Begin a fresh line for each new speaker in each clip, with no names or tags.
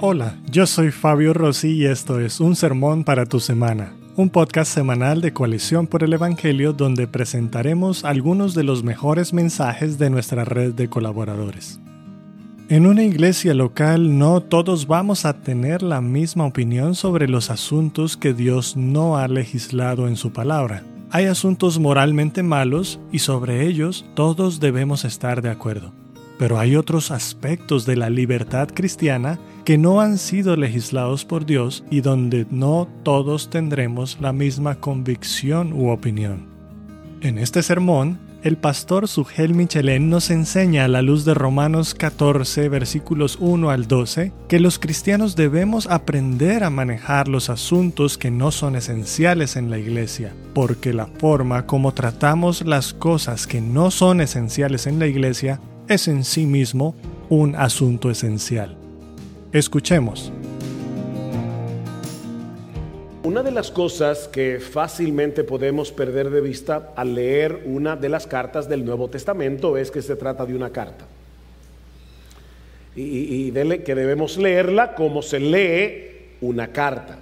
Hola, yo soy Fabio Rossi y esto es Un Sermón para tu Semana, un podcast semanal de Coalición por el Evangelio donde presentaremos algunos de los mejores mensajes de nuestra red de colaboradores. En una iglesia local no todos vamos a tener la misma opinión sobre los asuntos que Dios no ha legislado en su palabra. Hay asuntos moralmente malos y sobre ellos todos debemos estar de acuerdo. Pero hay otros aspectos de la libertad cristiana que no han sido legislados por Dios y donde no todos tendremos la misma convicción u opinión. En este sermón el pastor Sugel Michelén nos enseña a la luz de Romanos 14 versículos 1 al 12 que los cristianos debemos aprender a manejar los asuntos que no son esenciales en la iglesia, porque la forma como tratamos las cosas que no son esenciales en la iglesia es en sí mismo un asunto esencial. Escuchemos.
Una de las cosas que fácilmente podemos perder de vista al leer una de las cartas del Nuevo Testamento es que se trata de una carta. Y, que debemos leerla como se lee una carta.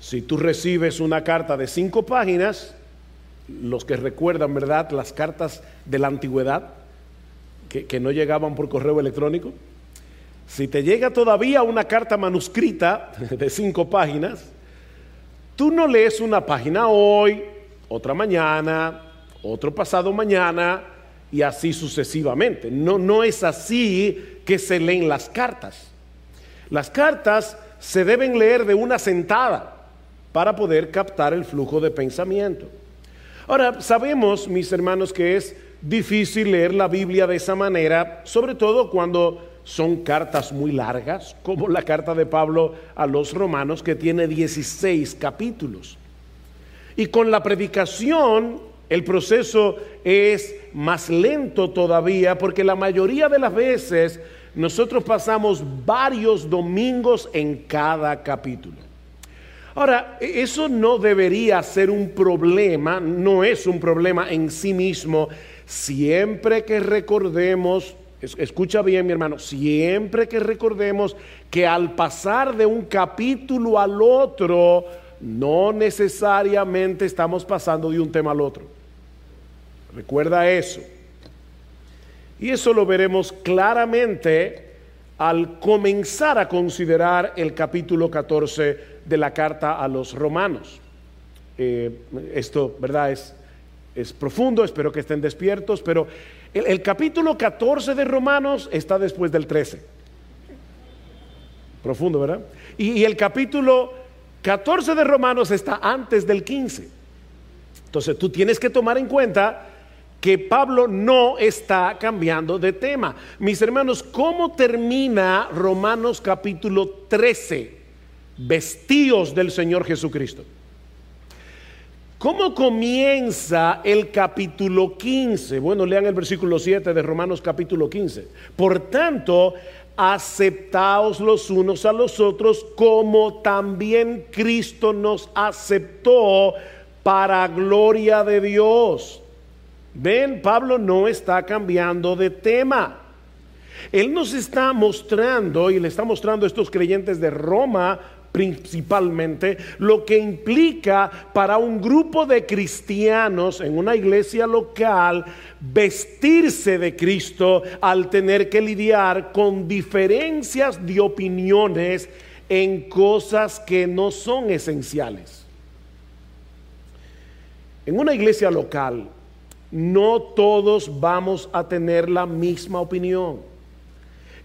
Si tú recibes una carta de cinco páginas, los que recuerdan, ¿verdad?, las cartas de la antigüedad, que, no llegaban por correo electrónico, si te llega todavía una carta manuscrita de cinco páginas, Tú no lees una página hoy, otra mañana, otro pasado mañana y así sucesivamente. No, no es así que se leen las cartas. Las cartas se deben leer de una sentada para poder captar el flujo de pensamiento. Ahora, sabemos, mis hermanos, que es difícil leer la Biblia de esa manera, sobre todo cuando son cartas muy largas, como la carta de Pablo a los romanos, que tiene 16 capítulos. Y con la predicación el proceso es más lento todavía, porque la mayoría de las veces nosotros pasamos varios domingos en cada capítulo. Ahora, eso no debería ser un problema, no es un problema en sí mismo, siempre que recordemos Escucha bien, mi hermano, siempre que recordemos que al pasar de un capítulo al otro, no necesariamente estamos pasando de un tema al otro. Recuerda eso. Y eso lo veremos claramente al comenzar a considerar el capítulo 14 de la carta a los romanos. Eh, esto, ¿verdad? Es, es profundo, espero que estén despiertos, pero el, capítulo 14 de Romanos está después del 13. Profundo, ¿verdad? Y, y el capítulo 14 de Romanos está antes del 15. Entonces tú tienes que tomar en cuenta que Pablo no está cambiando de tema. Mis hermanos, ¿cómo termina Romanos capítulo 13? Vestíos del Señor Jesucristo. ¿Cómo comienza el capítulo 15? Bueno, lean el versículo 7 de Romanos capítulo 15. Por tanto, aceptaos los unos a los otros como también Cristo nos aceptó para gloria de Dios. Ven, Pablo no está cambiando de tema. Él nos está mostrando y le está mostrando a estos creyentes de Roma principalmente, lo que implica para un grupo de cristianos en una iglesia local vestirse de Cristo al tener que lidiar con diferencias de opiniones en cosas que no son esenciales. En una iglesia local, no todos vamos a tener la misma opinión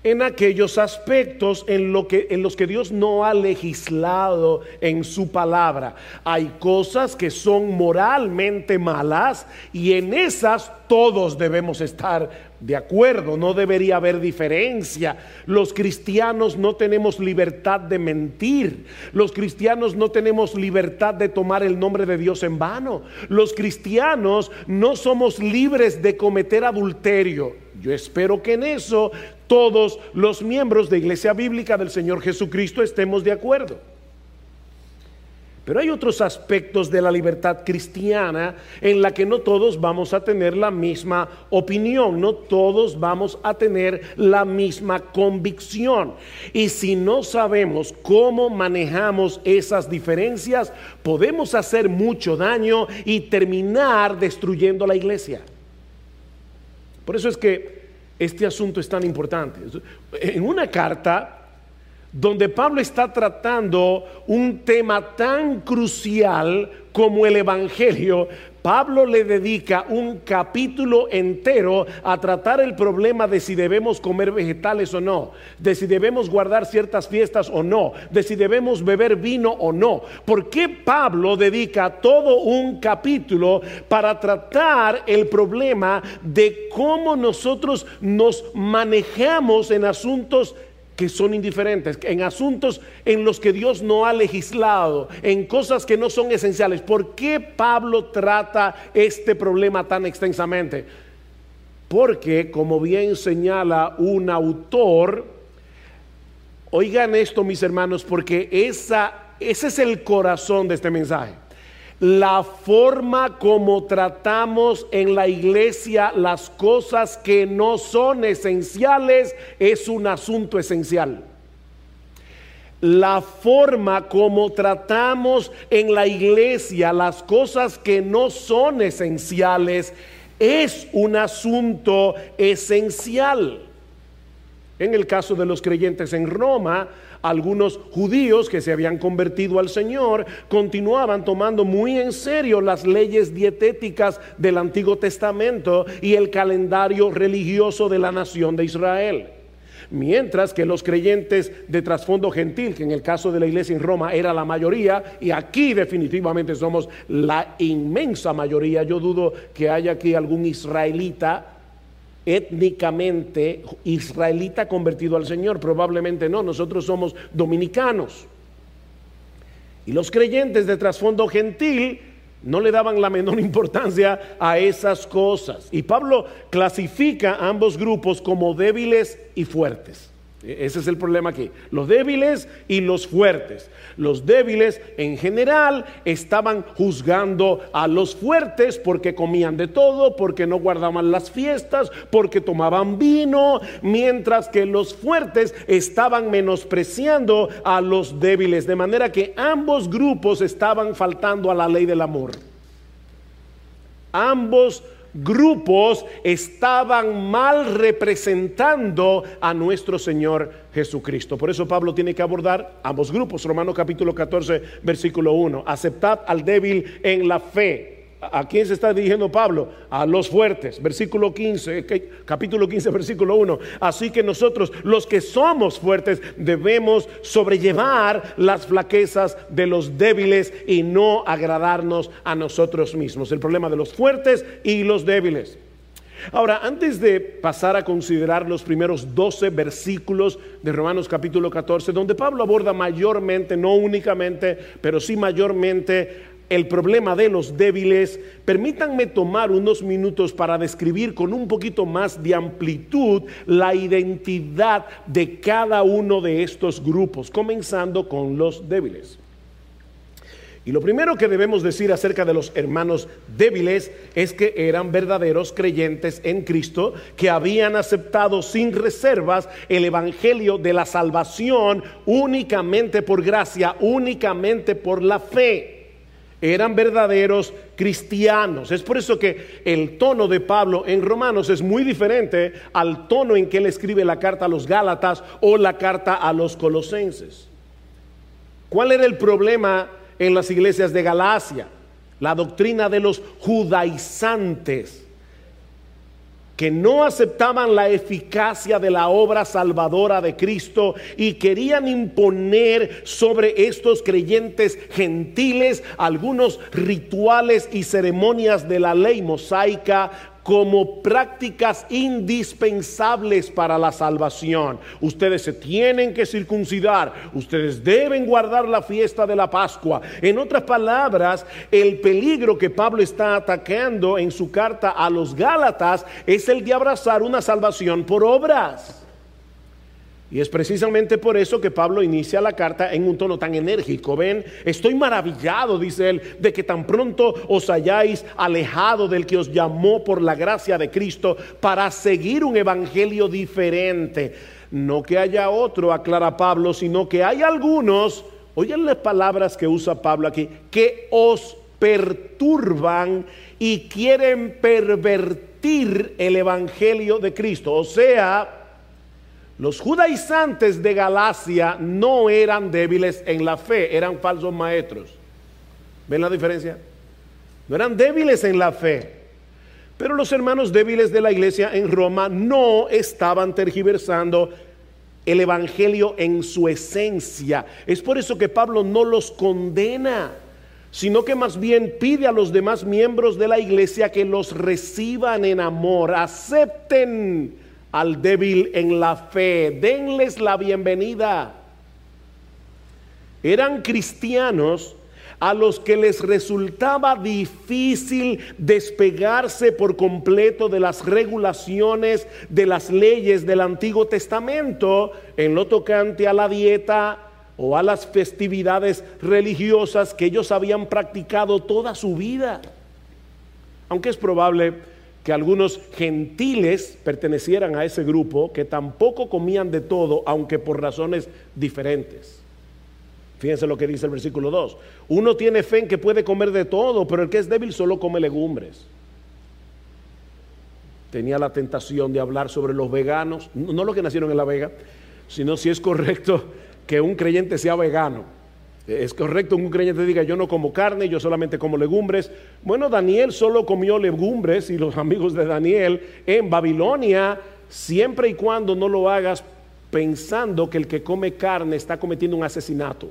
en aquellos aspectos en, lo que, en los que Dios no ha legislado en su palabra. Hay cosas que son moralmente malas y en esas todos debemos estar de acuerdo, no debería haber diferencia. Los cristianos no tenemos libertad de mentir. Los cristianos no tenemos libertad de tomar el nombre de Dios en vano. Los cristianos no somos libres de cometer adulterio. Yo espero que en eso todos los miembros de Iglesia Bíblica del Señor Jesucristo estemos de acuerdo. Pero hay otros aspectos de la libertad cristiana en la que no todos vamos a tener la misma opinión, no todos vamos a tener la misma convicción. Y si no sabemos cómo manejamos esas diferencias, podemos hacer mucho daño y terminar destruyendo la iglesia. Por eso es que este asunto es tan importante. En una carta donde Pablo está tratando un tema tan crucial como el Evangelio, Pablo le dedica un capítulo entero a tratar el problema de si debemos comer vegetales o no, de si debemos guardar ciertas fiestas o no, de si debemos beber vino o no. ¿Por qué Pablo dedica todo un capítulo para tratar el problema de cómo nosotros nos manejamos en asuntos que son indiferentes, en asuntos en los que Dios no ha legislado, en cosas que no son esenciales. ¿Por qué Pablo trata este problema tan extensamente? Porque, como bien señala un autor, oigan esto mis hermanos, porque esa, ese es el corazón de este mensaje la forma como tratamos en la iglesia las cosas que no son esenciales es un asunto esencial. La forma como tratamos en la iglesia las cosas que no son esenciales es un asunto esencial. En el caso de los creyentes en Roma, algunos judíos que se habían convertido al Señor continuaban tomando muy en serio las leyes dietéticas del Antiguo Testamento y el calendario religioso de la nación de Israel. Mientras que los creyentes de trasfondo gentil, que en el caso de la iglesia en Roma era la mayoría, y aquí definitivamente somos la inmensa mayoría, yo dudo que haya aquí algún israelita étnicamente israelita convertido al Señor, probablemente no, nosotros somos dominicanos. Y los creyentes de trasfondo gentil no le daban la menor importancia a esas cosas. Y Pablo clasifica a ambos grupos como débiles y fuertes. Ese es el problema aquí. Los débiles y los fuertes. Los débiles en general estaban juzgando a los fuertes porque comían de todo, porque no guardaban las fiestas, porque tomaban vino, mientras que los fuertes estaban menospreciando a los débiles. De manera que ambos grupos estaban faltando a la ley del amor. Ambos grupos estaban mal representando a nuestro Señor Jesucristo. Por eso Pablo tiene que abordar ambos grupos. Romano capítulo 14, versículo 1. Aceptad al débil en la fe ¿A quién se está dirigiendo Pablo? A los fuertes. Versículo 15, capítulo 15, versículo 1. Así que nosotros, los que somos fuertes, debemos sobrellevar las flaquezas de los débiles y no agradarnos a nosotros mismos. El problema de los fuertes y los débiles. Ahora, antes de pasar a considerar los primeros 12 versículos de Romanos capítulo 14, donde Pablo aborda mayormente, no únicamente, pero sí mayormente el problema de los débiles, permítanme tomar unos minutos para describir con un poquito más de amplitud la identidad de cada uno de estos grupos, comenzando con los débiles. Y lo primero que debemos decir acerca de los hermanos débiles es que eran verdaderos creyentes en Cristo, que habían aceptado sin reservas el Evangelio de la salvación únicamente por gracia, únicamente por la fe eran verdaderos cristianos. Es por eso que el tono de Pablo en Romanos es muy diferente al tono en que él escribe la carta a los Gálatas o la carta a los Colosenses. ¿Cuál era el problema en las iglesias de Galacia? La doctrina de los judaizantes que no aceptaban la eficacia de la obra salvadora de Cristo y querían imponer sobre estos creyentes gentiles algunos rituales y ceremonias de la ley mosaica como prácticas indispensables para la salvación. Ustedes se tienen que circuncidar, ustedes deben guardar la fiesta de la Pascua. En otras palabras, el peligro que Pablo está atacando en su carta a los Gálatas es el de abrazar una salvación por obras. Y es precisamente por eso que Pablo inicia la carta en un tono tan enérgico. Ven, estoy maravillado, dice él, de que tan pronto os hayáis alejado del que os llamó por la gracia de Cristo para seguir un evangelio diferente. No que haya otro, aclara Pablo, sino que hay algunos, oigan las palabras que usa Pablo aquí, que os perturban y quieren pervertir el evangelio de Cristo. O sea, los judaizantes de Galacia no eran débiles en la fe, eran falsos maestros. ¿Ven la diferencia? No eran débiles en la fe. Pero los hermanos débiles de la iglesia en Roma no estaban tergiversando el Evangelio en su esencia. Es por eso que Pablo no los condena, sino que más bien pide a los demás miembros de la iglesia que los reciban en amor, acepten al débil en la fe. Denles la bienvenida. Eran cristianos a los que les resultaba difícil despegarse por completo de las regulaciones, de las leyes del Antiguo Testamento en lo tocante a la dieta o a las festividades religiosas que ellos habían practicado toda su vida. Aunque es probable que algunos gentiles pertenecieran a ese grupo que tampoco comían de todo, aunque por razones diferentes. Fíjense lo que dice el versículo 2. Uno tiene fe en que puede comer de todo, pero el que es débil solo come legumbres. Tenía la tentación de hablar sobre los veganos, no los que nacieron en La Vega, sino si es correcto que un creyente sea vegano. Es correcto un creyente diga, yo no como carne, yo solamente como legumbres. Bueno, Daniel solo comió legumbres y los amigos de Daniel en Babilonia, siempre y cuando no lo hagas pensando que el que come carne está cometiendo un asesinato.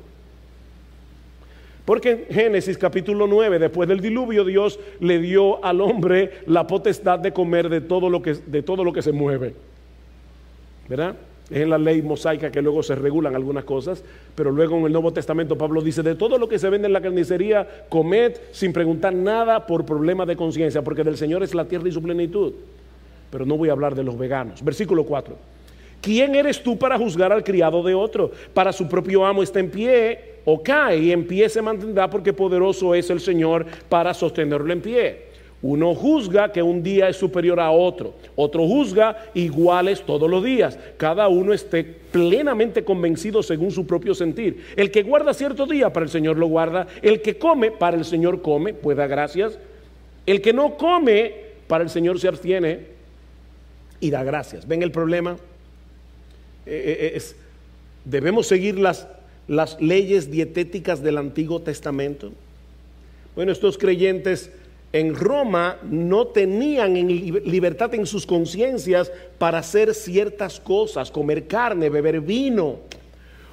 Porque en Génesis capítulo 9, después del diluvio, Dios le dio al hombre la potestad de comer de todo lo que, de todo lo que se mueve. ¿Verdad? Es en la ley mosaica que luego se regulan algunas cosas, pero luego en el Nuevo Testamento Pablo dice, de todo lo que se vende en la carnicería, comed sin preguntar nada por problema de conciencia, porque del Señor es la tierra y su plenitud. Pero no voy a hablar de los veganos. Versículo 4. ¿Quién eres tú para juzgar al criado de otro? Para su propio amo está en pie o cae y en pie se mantendrá porque poderoso es el Señor para sostenerlo en pie. Uno juzga que un día es superior a otro, otro juzga iguales todos los días. Cada uno esté plenamente convencido según su propio sentir. El que guarda cierto día, para el Señor lo guarda. El que come, para el Señor come, pues da gracias. El que no come, para el Señor se abstiene y da gracias. ¿Ven el problema? Eh, eh, es, ¿Debemos seguir las, las leyes dietéticas del Antiguo Testamento? Bueno, estos creyentes en Roma no tenían libertad en sus conciencias para hacer ciertas cosas, comer carne, beber vino,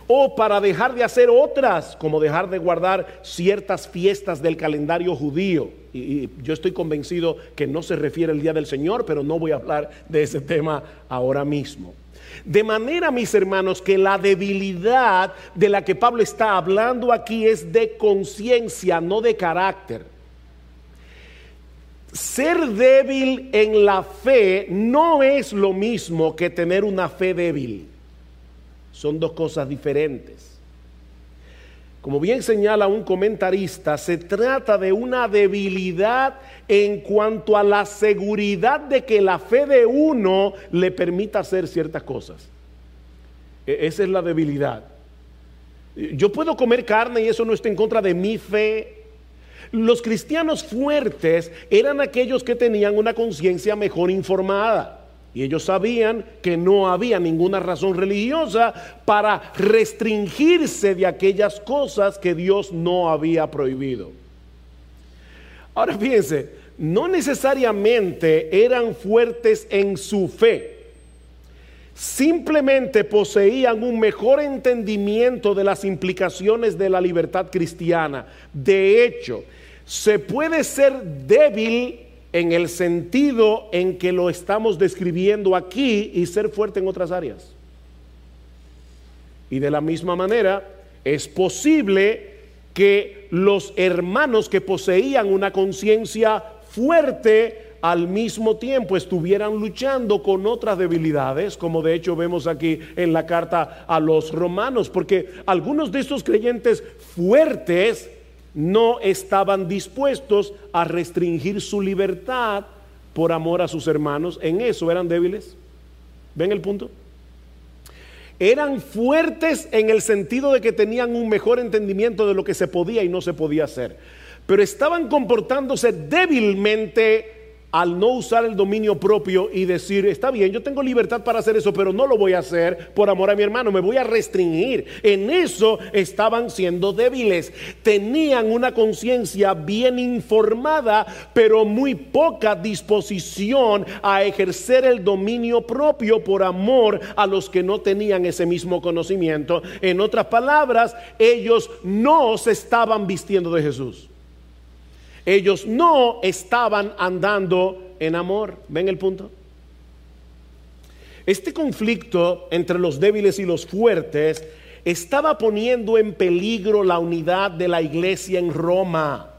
o para dejar de hacer otras, como dejar de guardar ciertas fiestas del calendario judío. Y, yo estoy convencido que no se refiere al Día del Señor, pero no voy a hablar de ese tema ahora mismo. De manera, mis hermanos, que la debilidad de la que Pablo está hablando aquí es de conciencia, no de carácter. Ser débil en la fe no es lo mismo que tener una fe débil. Son dos cosas diferentes. Como bien señala un comentarista, se trata de una debilidad en cuanto a la seguridad de que la fe de uno le permita hacer ciertas cosas. E-, esa es la debilidad. Yo puedo comer carne y eso no está en contra de mi fe, los cristianos fuertes eran aquellos que tenían una conciencia mejor informada. Y ellos sabían que no había ninguna razón religiosa para restringirse de aquellas cosas que Dios no había prohibido. Ahora fíjense, no necesariamente eran fuertes en su fe. Simplemente poseían un mejor entendimiento de las implicaciones de la libertad cristiana. De hecho, se puede ser débil en el sentido en que lo estamos describiendo aquí y ser fuerte en otras áreas. Y de la misma manera, es posible que los hermanos que poseían una conciencia fuerte al mismo tiempo estuvieran luchando con otras debilidades, como de hecho vemos aquí en la carta a los romanos, porque algunos de estos creyentes fuertes no estaban dispuestos a restringir su libertad por amor a sus hermanos. En eso eran débiles. ¿Ven el punto? Eran fuertes en el sentido de que tenían un mejor entendimiento de lo que se podía y no se podía hacer. Pero estaban comportándose débilmente al no usar el dominio propio y decir, está bien, yo tengo libertad para hacer eso, pero no lo voy a hacer por amor a mi hermano, me voy a restringir. En eso estaban siendo débiles. Tenían una conciencia bien informada, pero muy poca disposición a ejercer el dominio propio por amor a los que no tenían ese mismo conocimiento. En otras palabras, ellos no se estaban vistiendo de Jesús. Ellos no estaban andando en amor. ¿Ven el punto? Este conflicto entre los débiles y los fuertes estaba poniendo en peligro la unidad de la iglesia en Roma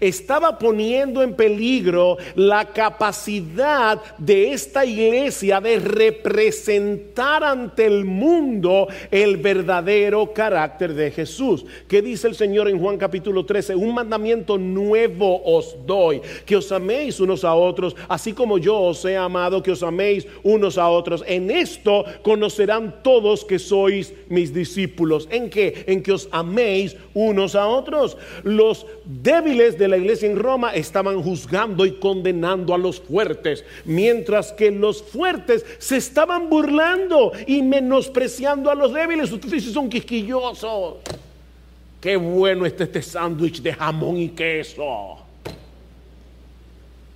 estaba poniendo en peligro la capacidad de esta iglesia de representar ante el mundo el verdadero carácter de Jesús. ¿Qué dice el Señor en Juan capítulo 13? Un mandamiento nuevo os doy, que os améis unos a otros, así como yo os he amado, que os améis unos a otros. En esto conocerán todos que sois mis discípulos. ¿En qué? En que os améis unos a otros. Los débiles de la iglesia en Roma estaban juzgando y condenando a los fuertes, mientras que los fuertes se estaban burlando y menospreciando a los débiles. Ustedes son quisquillosos. Qué bueno está este sándwich de jamón y queso.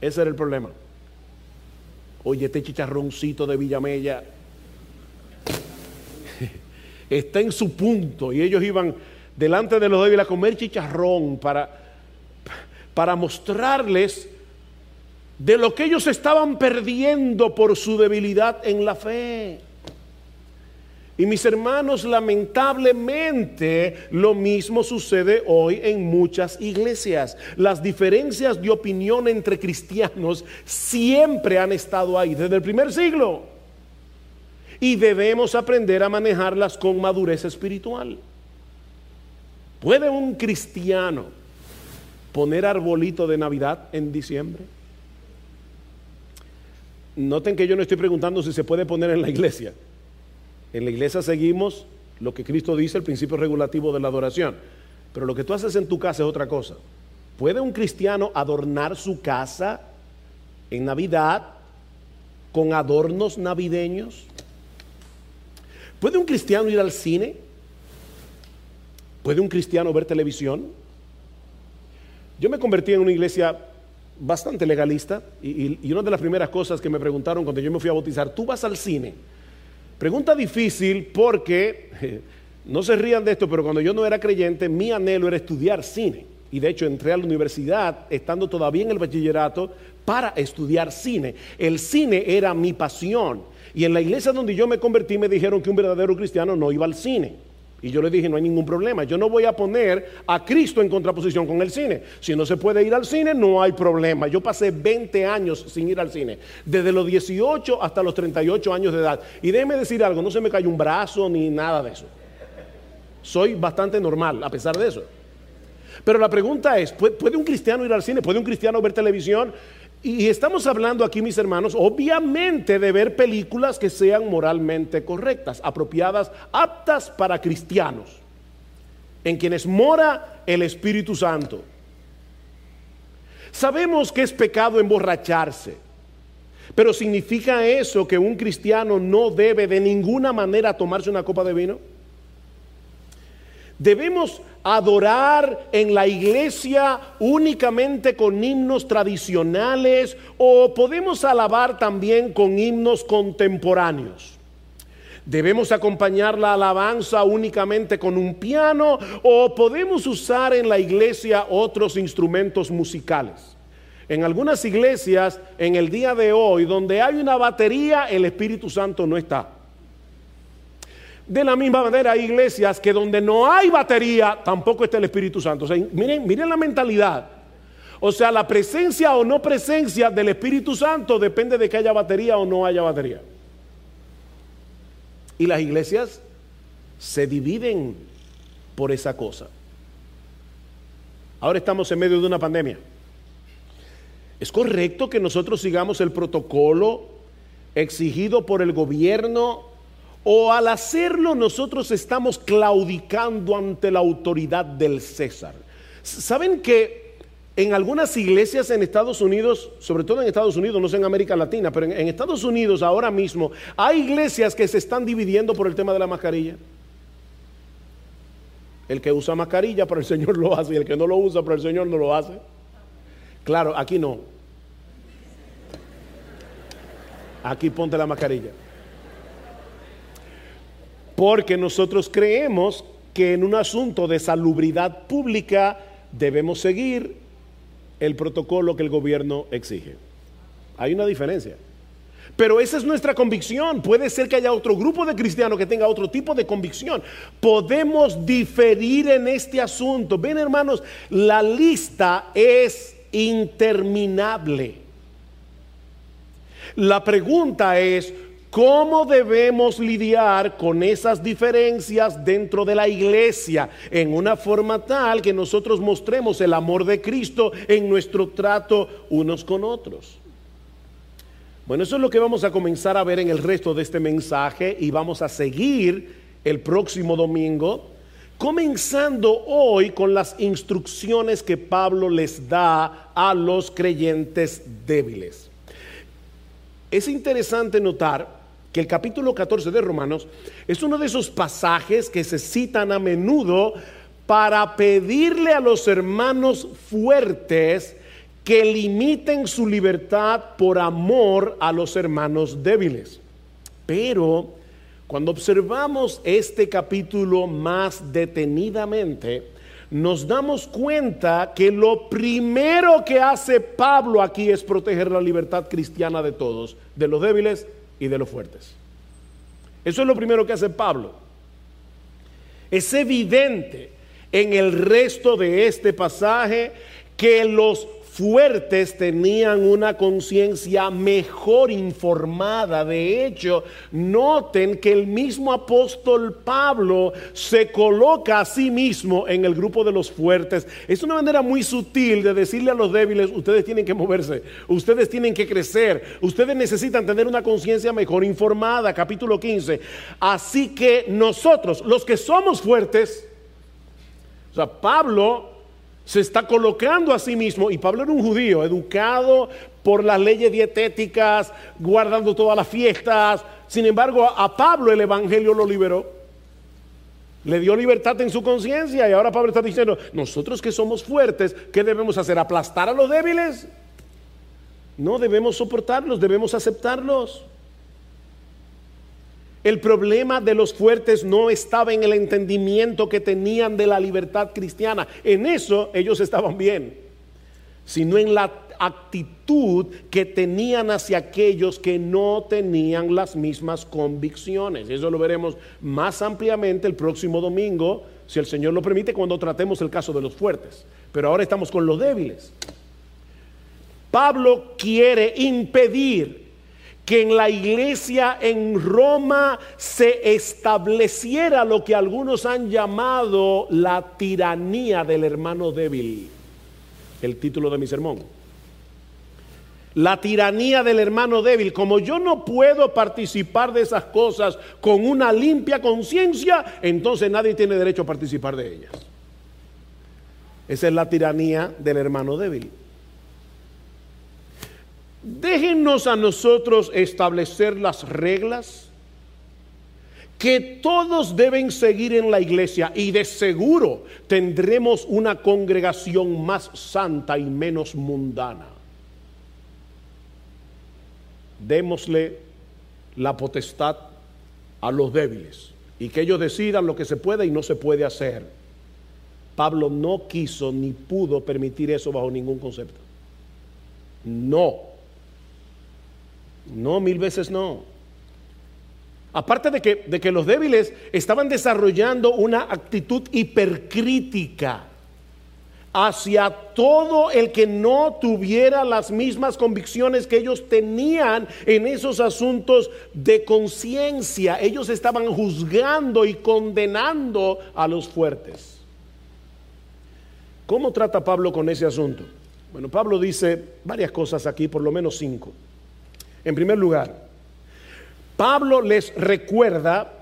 Ese era el problema. Oye, este chicharroncito de Villamella está en su punto y ellos iban delante de los débiles a comer chicharrón para para mostrarles de lo que ellos estaban perdiendo por su debilidad en la fe. Y mis hermanos, lamentablemente lo mismo sucede hoy en muchas iglesias. Las diferencias de opinión entre cristianos siempre han estado ahí, desde el primer siglo. Y debemos aprender a manejarlas con madurez espiritual. ¿Puede un cristiano poner arbolito de Navidad en diciembre? Noten que yo no estoy preguntando si se puede poner en la iglesia. En la iglesia seguimos lo que Cristo dice, el principio regulativo de la adoración. Pero lo que tú haces en tu casa es otra cosa. ¿Puede un cristiano adornar su casa en Navidad con adornos navideños? ¿Puede un cristiano ir al cine? ¿Puede un cristiano ver televisión? Yo me convertí en una iglesia bastante legalista y, una de las primeras cosas que me preguntaron cuando yo me fui a bautizar, ¿tú vas al cine? Pregunta difícil porque, no se rían de esto, pero cuando yo no era creyente, mi anhelo era estudiar cine. Y de hecho entré a la universidad, estando todavía en el bachillerato, para estudiar cine. El cine era mi pasión. Y en la iglesia donde yo me convertí me dijeron que un verdadero cristiano no iba al cine. Y yo le dije, no hay ningún problema. Yo no voy a poner a Cristo en contraposición con el cine. Si no se puede ir al cine, no hay problema. Yo pasé 20 años sin ir al cine. Desde los 18 hasta los 38 años de edad. Y déjeme decir algo, no se me cayó un brazo ni nada de eso. Soy bastante normal a pesar de eso. Pero la pregunta es, ¿puede un cristiano ir al cine? ¿Puede un cristiano ver televisión? Y estamos hablando aquí, mis hermanos, obviamente de ver películas que sean moralmente correctas, apropiadas, aptas para cristianos, en quienes mora el Espíritu Santo. Sabemos que es pecado emborracharse, pero ¿significa eso que un cristiano no debe de ninguna manera tomarse una copa de vino? Debemos adorar en la iglesia únicamente con himnos tradicionales o podemos alabar también con himnos contemporáneos. Debemos acompañar la alabanza únicamente con un piano o podemos usar en la iglesia otros instrumentos musicales. En algunas iglesias en el día de hoy donde hay una batería el Espíritu Santo no está. De la misma manera hay iglesias que donde no hay batería tampoco está el Espíritu Santo. miren, miren la mentalidad. O sea, la presencia o no presencia del Espíritu Santo depende de que haya batería o no haya batería. Y las iglesias se dividen por esa cosa. Ahora estamos en medio de una pandemia. ¿Es correcto que nosotros sigamos el protocolo exigido por el gobierno o al hacerlo nosotros estamos claudicando ante la autoridad del César? ¿Saben que en algunas iglesias en Estados Unidos, sobre todo en Estados Unidos, no sé en América Latina, pero en, Estados Unidos ahora mismo hay iglesias que se están dividiendo por el tema de la mascarilla? El que usa mascarilla para el Señor lo hace y el que no lo usa para el Señor no lo hace. Claro, aquí no. Aquí ponte la mascarilla. Porque nosotros creemos que en un asunto de salubridad pública debemos seguir el protocolo que el gobierno exige. Hay una diferencia. Pero esa es nuestra convicción. Puede ser que haya otro grupo de cristianos que tenga otro tipo de convicción. Podemos diferir en este asunto. Ven hermanos, la lista es interminable. La pregunta es, ¿Cómo debemos lidiar con esas diferencias dentro de la iglesia en una forma tal que nosotros mostremos el amor de Cristo en nuestro trato unos con otros? Bueno, eso es lo que vamos a comenzar a ver en el resto de este mensaje y vamos a seguir el próximo domingo, comenzando hoy con las instrucciones que Pablo les da a los creyentes débiles. Es interesante notar que el capítulo 14 de Romanos es uno de esos pasajes que se citan a menudo para pedirle a los hermanos fuertes que limiten su libertad por amor a los hermanos débiles. Pero cuando observamos este capítulo más detenidamente, nos damos cuenta que lo primero que hace Pablo aquí es proteger la libertad cristiana de todos, de los débiles y de los fuertes. Eso es lo primero que hace Pablo. Es evidente en el resto de este pasaje que los fuertes tenían una conciencia mejor informada. De hecho, noten que el mismo apóstol Pablo se coloca a sí mismo en el grupo de los fuertes. Es una manera muy sutil de decirle a los débiles, ustedes tienen que moverse, ustedes tienen que crecer, ustedes necesitan tener una conciencia mejor informada. Capítulo 15. Así que nosotros, los que somos fuertes, o sea, Pablo se está colocando a sí mismo, y Pablo era un judío, educado por las leyes dietéticas, guardando todas las fiestas. Sin embargo, a Pablo el Evangelio lo liberó. Le dio libertad en su conciencia y ahora Pablo está diciendo, nosotros que somos fuertes, ¿qué debemos hacer? ¿Aplastar a los débiles? No, debemos soportarlos, debemos aceptarlos. El problema de los fuertes no estaba en el entendimiento que tenían de la libertad cristiana. En eso ellos estaban bien, sino en la actitud que tenían hacia aquellos que no tenían las mismas convicciones. Eso lo veremos más ampliamente el próximo domingo, si el Señor lo permite, cuando tratemos el caso de los fuertes. Pero ahora estamos con los débiles. Pablo quiere impedir que en la iglesia en Roma se estableciera lo que algunos han llamado la tiranía del hermano débil, el título de mi sermón. La tiranía del hermano débil, como yo no puedo participar de esas cosas con una limpia conciencia, entonces nadie tiene derecho a participar de ellas. Esa es la tiranía del hermano débil. Déjenos a nosotros establecer las reglas que todos deben seguir en la iglesia y de seguro tendremos una congregación más santa y menos mundana. Démosle la potestad a los débiles y que ellos decidan lo que se puede y no se puede hacer. Pablo no quiso ni pudo permitir eso bajo ningún concepto. No. No, mil veces no. Aparte de que, de que los débiles estaban desarrollando una actitud hipercrítica hacia todo el que no tuviera las mismas convicciones que ellos tenían en esos asuntos de conciencia. Ellos estaban juzgando y condenando a los fuertes. ¿Cómo trata Pablo con ese asunto? Bueno, Pablo dice varias cosas aquí, por lo menos cinco. En primer lugar, Pablo les recuerda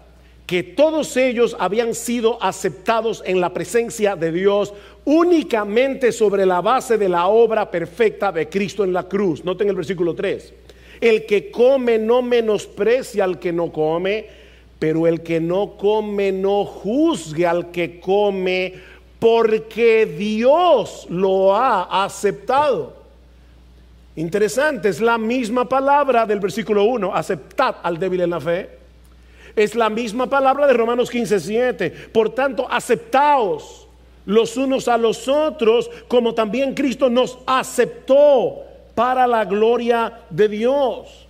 que todos ellos habían sido aceptados en la presencia de Dios únicamente sobre la base de la obra perfecta de Cristo en la cruz. Noten el versículo 3. El que come no menosprecia al que no come, pero el que no come no juzgue al que come, porque Dios lo ha aceptado. Interesante, es la misma palabra del versículo 1, aceptad al débil en la fe. Es la misma palabra de Romanos 15, 7. Por tanto, aceptaos los unos a los otros, como también Cristo nos aceptó para la gloria de Dios.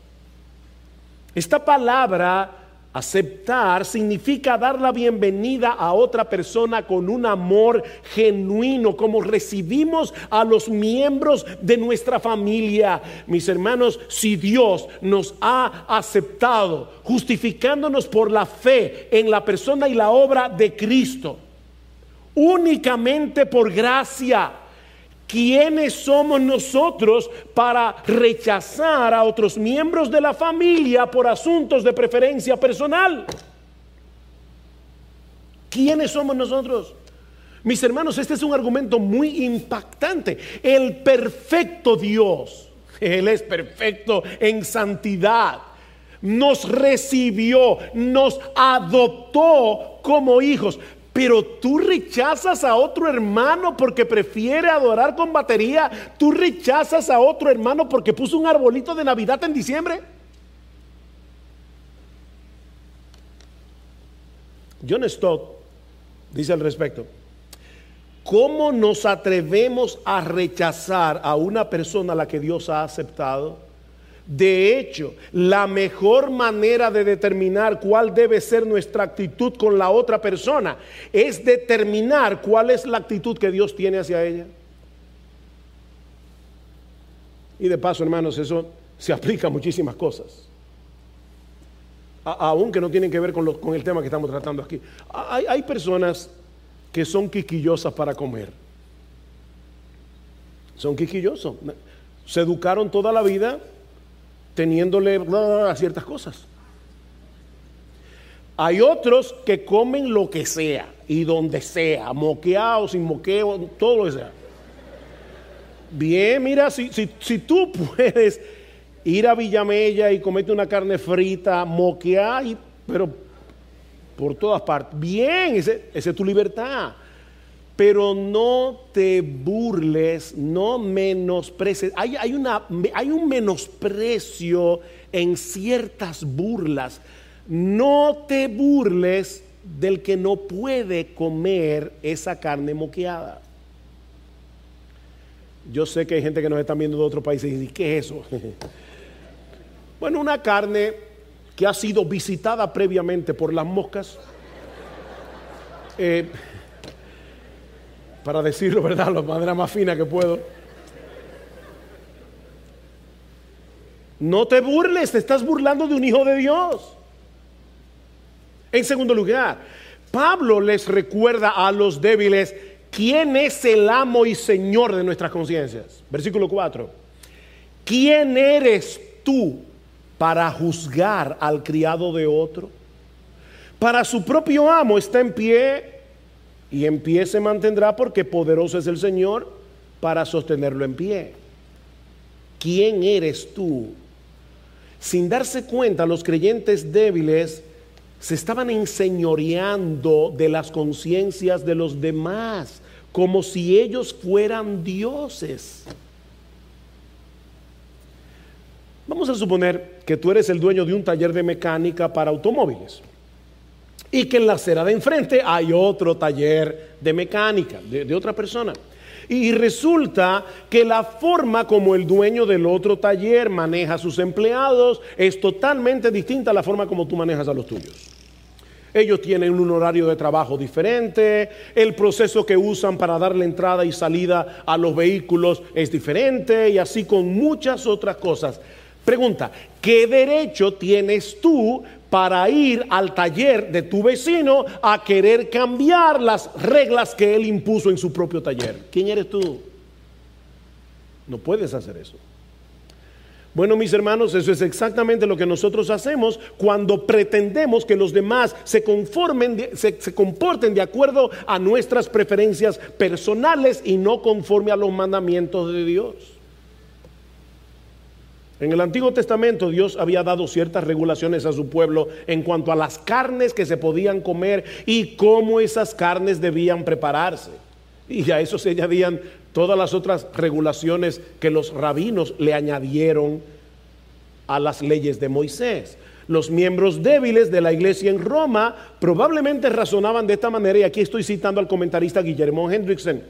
Esta palabra Aceptar significa dar la bienvenida a otra persona con un amor genuino, como recibimos a los miembros de nuestra familia. Mis hermanos, si Dios nos ha aceptado, justificándonos por la fe en la persona y la obra de Cristo, únicamente por gracia, ¿quiénes somos nosotros para rechazar a otros miembros de la familia por asuntos de preferencia personal? ¿Quiénes somos nosotros? Mis hermanos, este es un argumento muy impactante. El perfecto Dios, Él es perfecto en santidad, nos recibió, nos adoptó como hijos. Pero tú rechazas a otro hermano porque prefiere adorar con batería. Tú rechazas a otro hermano porque puso un arbolito de Navidad en diciembre. John Stott dice al respecto, ¿cómo nos atrevemos a rechazar a una persona a la que Dios ha aceptado? De hecho, la mejor manera de determinar cuál debe ser nuestra actitud con la otra persona es determinar cuál es la actitud que Dios tiene hacia ella. Y de paso, hermanos, eso se aplica a muchísimas cosas. aunque no tienen que ver con, con, el tema que estamos tratando aquí. Hay, hay personas que son quiquillosas para comer. Son quiquillosos. Se educaron toda la vida teniéndole a ciertas cosas. Hay otros que comen lo que sea y donde sea, moqueado, sin moqueo, todo lo que sea. Bien, mira, si, si, tú puedes ir a Villamella y comerte una carne frita, moquear, pero por todas partes, bien, esa es tu libertad pero no te burles, no menosprecies. Hay, hay, una, hay un menosprecio en ciertas burlas. No te burles del que no puede comer esa carne moqueada. Yo sé que hay gente que nos está viendo de otros países y dice, ¿qué es eso? bueno, una carne que ha sido visitada previamente por las moscas. Eh, para decirlo, ¿verdad?, la manera más fina que puedo. No te burles, te estás burlando de un hijo de Dios. En segundo lugar, Pablo les recuerda a los débiles quién es el amo y señor de nuestras conciencias. Versículo 4. ¿Quién eres tú para juzgar al criado de otro? Para su propio amo está en pie y en pie se mantendrá porque poderoso es el Señor para sostenerlo en pie. ¿Quién eres tú? Sin darse cuenta, los creyentes débiles se estaban enseñoreando de las conciencias de los demás, como si ellos fueran dioses. Vamos a suponer que tú eres el dueño de un taller de mecánica para automóviles y que en la acera de enfrente hay otro taller de mecánica de, otra persona. Y resulta que la forma como el dueño del otro taller maneja a sus empleados es totalmente distinta a la forma como tú manejas a los tuyos. Ellos tienen un horario de trabajo diferente, el proceso que usan para darle entrada y salida a los vehículos es diferente y así con muchas otras cosas. Pregunta, ¿qué derecho tienes tú para ir al taller de tu vecino a querer cambiar las reglas que él impuso en su propio taller? ¿Quién eres tú? No puedes hacer eso. Bueno, mis hermanos, eso es exactamente lo que nosotros hacemos cuando pretendemos que los demás se conformen, se, se, comporten de acuerdo a nuestras preferencias personales y no conforme a los mandamientos de Dios. En el Antiguo Testamento Dios había dado ciertas regulaciones a su pueblo en cuanto a las carnes que se podían comer y cómo esas carnes debían prepararse. Y a eso se añadían todas las otras regulaciones que los rabinos le añadieron a las leyes de Moisés. Los miembros débiles de la iglesia en Roma probablemente razonaban de esta manera, y aquí estoy citando al comentarista Guillermo Hendrickson.